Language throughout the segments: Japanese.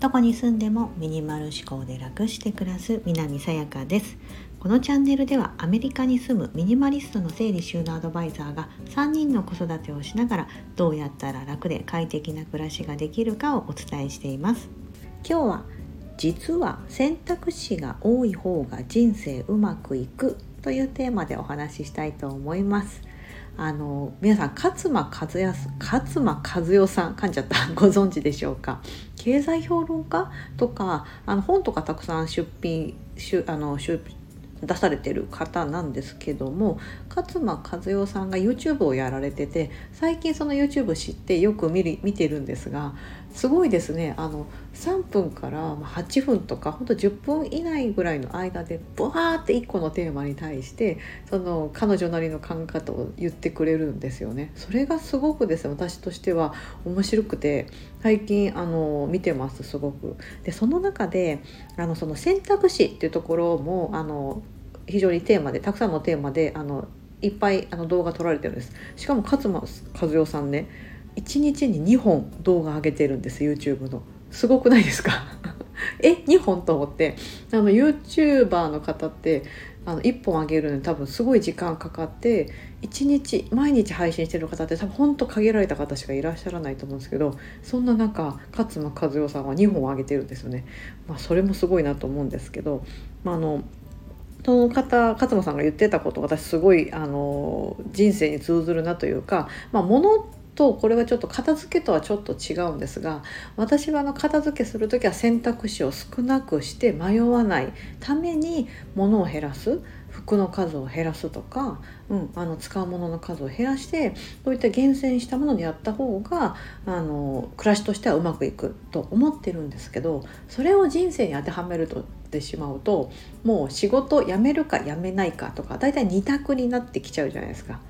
どこに住んでもミニマル思考で楽して暮らす南さやかです。このチャンネルではアメリカに住むミニマリストの整理収納アドバイザーが3人の子育てをしながらどうやったら楽で快適な暮らしができるかをお伝えしています。今日は実は選択肢が多い方が人生うまくいくというテーマでお話ししたいと思います。あの皆さん勝間和也勝間和代さん噛んじゃった。ご存知でしょうか？経済評論家とかあの本とかたくさん出品あの出出されてる方なんですけども勝間和代さんが YouTube をやられてて最近その YouTube 知ってよく見る見てるんですがすごいですねあの3分から8分とかほんと10分以内ぐらいの間でブワーって1個のテーマに対してその彼女なりの考え方を言ってくれるんですよね。それがすごくですね私としては面白くて最近あの見てますすごく。でその中であのその選択肢っていうところもあの非常にテーマでたくさんのテーマであのいっぱいあの動画撮られてるんですしかも勝間和代さんね1日に2本動画上げてるんです YouTube の。すごくないですか？え2本と思って。あの YouTuber の方ってあの1本上げるのに多分すごい時間かかって1日毎日配信してる方って多分ほんと限られた方しかいらっしゃらないと思うんですけどそんな中勝間和代さんは2本上げてるんですよね。まあ、それもすごいなと思うんですけど、まあ、あのその方勝間さんが言ってたこと私すごいあの人生に通ずるなというか、まあ、物とこれはちょっと片付けとはちょっと違うんですが私はあの片付けする時は選択肢を少なくして迷わないために物を減らす服の数を減らすとか、うん、あの使うものの数を減らしてそういった厳選したものでやった方があの暮らしとしてはうまくいくと思ってるんですけどそれを人生に当てはめるとってしまうともう仕事辞めるか辞めないかとか大体2択になってきちゃうじゃないですか。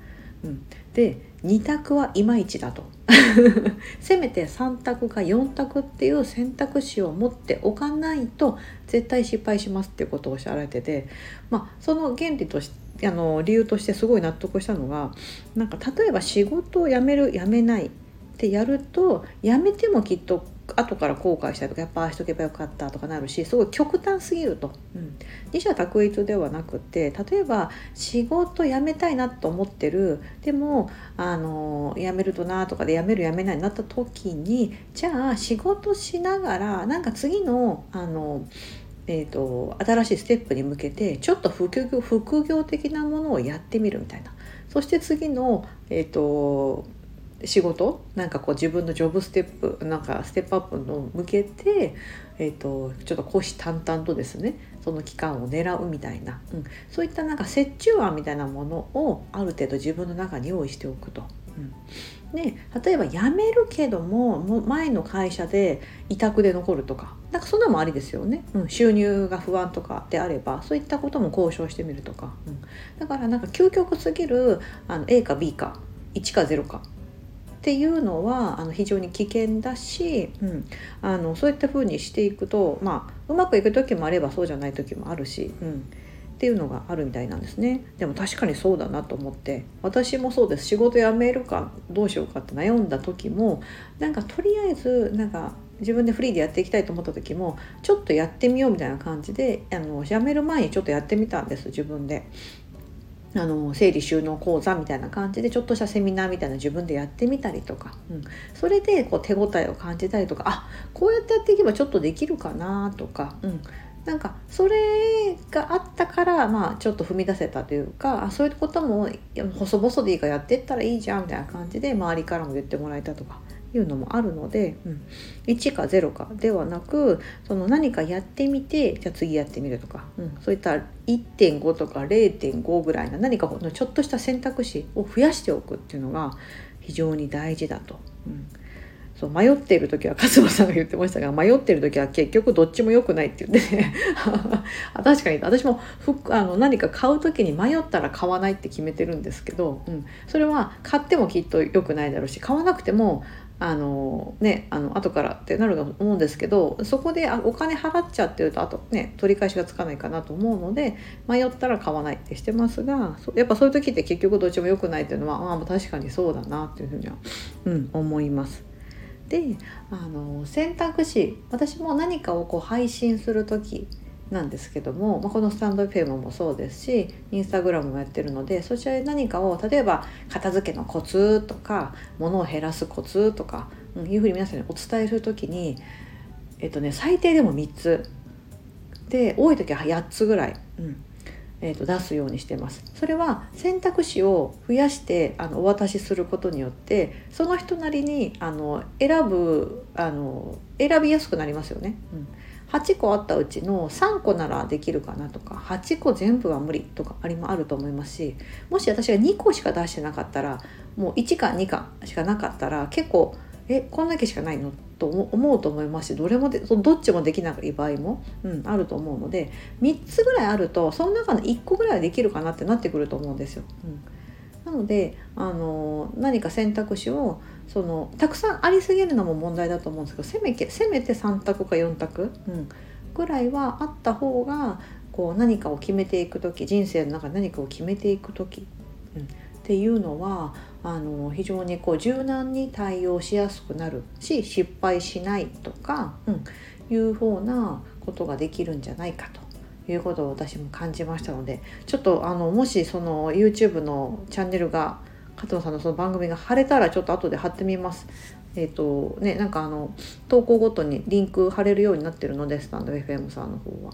うん、で2択はいまいちだと。せめて3択か4択っていう選択肢を持っておかないと絶対失敗しますっていうことをおっしゃられてて、まあ、その原理としてあの理由としてすごい納得したのがなんか例えば仕事を辞める辞めないってやると辞めてもきっと後から後悔したりとかやっぱああしとけばよかったとかなるしすごい極端すぎると、うん、二者択一ではなくて例えば仕事辞めたいなと思ってる。でもあの辞めるとなとかで辞める辞めないになった時にじゃあ仕事しながらなんか次のあのえーと、新しいステップに向けてちょっと副業副業的なものをやってみるみたいな。そして次の、えーと仕事？なんかこう自分のジョブステップなんかステップアップの向けて、えーと、ちょっと虎視眈々とですねその期間を狙うみたいな、うん、そういったなんか折衷案みたいなものをある程度自分の中に用意しておくと。うん。で例えば辞めるけどもも前の会社で委託で残るとか。なんかそんなのもありですよね、うん、収入が不安とかであればそういったことも交渉してみるとか、うん、だからなんか究極すぎるあの A か B か。1か0か。っていうのはあの非常に危険だし、うん、あのそういったふうにしていくと、まあ、うまくいく時もあればそうじゃない時もあるし、うん、っていうのがあるみたいなんですね。でも確かにそうだなと思って私もそうです。仕事辞めるかどうしようかって悩んだ時もなんかとりあえずなんか自分でフリーでやっていきたいと思った時もちょっとやってみようみたいな感じであの辞める前にちょっとやってみたんです自分で。あの整理収納講座みたいな感じでちょっとしたセミナーみたいな自分でやってみたりとか、うん、それでこう手応えを感じたりとかあこうやってやっていけばちょっとできるかなとか、うん、なんかそれがあったからまあちょっと踏み出せたというかあそういうことも細々でいいからやってったらいいじゃんみたいな感じで周りからも言ってもらえたとか。いうのもあるので、うん、1か0かではなくその何かやってみてじゃあ次やってみるとか、うん、そういった1.5とか0.5ぐらいな何かのちょっとした選択肢を増やしておくっていうのが非常に大事だと。うん。そう迷っている時は勝間さんが言ってましたが迷っている時は結局どっちも良くないって言ってね。確かに。私も服あの何か買う時に迷ったら買わないって決めてるんですけど、うん、それは買ってもきっと良くないだろうし買わなくてもあのねあの後からってなると思うんですけどそこでお金払っちゃってるとあとね取り返しがつかないかなと思うので迷ったら買わないってしてますがやっぱそういう時って結局どっちも良くないっていうのはああ確かにそうだなっていうふうには、うん、思います。であの選択肢私も何かをこう配信する時なんですけども、まあ、このスタンド FM もそうですしインスタグラムもやってるのでそちらで何かを例えば片付けのコツとか物を減らすコツとか、うん、いうふうに皆さんにお伝えする時に、えっとね、最低でも3つで多い時は8つぐらい、うんえー、と出すようにしてます。それは選択肢を増やしてあのお渡しすることによってその人なりにあの選ぶあの選びやすくなりますよね。うん8個あったうちの3個ならできるかなとか8個全部は無理とかありもあると思いますしもし私が2個しか出してなかったらもう1か2かしかなかったら結構えこんだけしかないのと思うと思いますしどれもでどっちもできない場合も、うん、あると思うので3つぐらいあるとその中の1個ぐらいはできるかなってなってくると思うんですよ。うんなのであの何か選択肢をそのたくさんありすぎるのも問題だと思うんですけどせめてせめて3択か4択、うん、ぐらいはあった方がこう何かを決めていく時人生の中で何かを決めていく時、うん、っていうのはあの非常にこう柔軟に対応しやすくなるし失敗しないとか、うん、いうふうなことができるんじゃないかということを私も感じましたのでちょっとあのもしその YouTube のチャンネルが加藤さんのその番組が貼れたらちょっと後で貼ってみます。えっ、ー、とねなんかあの投稿ごとにリンク貼れるようになってるのでスタンド FM さんの方は。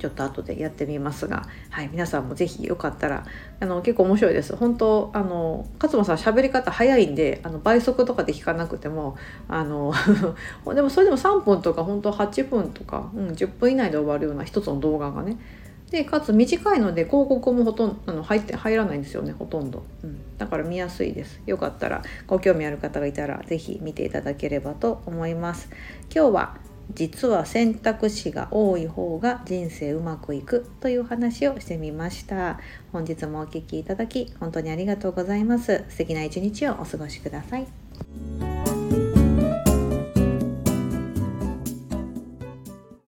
ちょっと後でやってみますが、はい、皆さんもぜひよかったらあの結構面白いです本当あの勝間さん喋り方早いんであの倍速とかで聞かなくてもあの でもそれでも3分とか本当8分とか、うん、10分以内で終わるような一つの動画がねでかつ短いので広告もほとんどあの入って入らないんですよねほとんど、うん、だから見やすいです。よかったらご興味ある方がいたら是非見ていただければと思います。今日は実は選択肢が多い方が人生うまくいくという話をしてみました。本日もお聴きいただき本当にありがとうございます。素敵な一日をお過ごしください。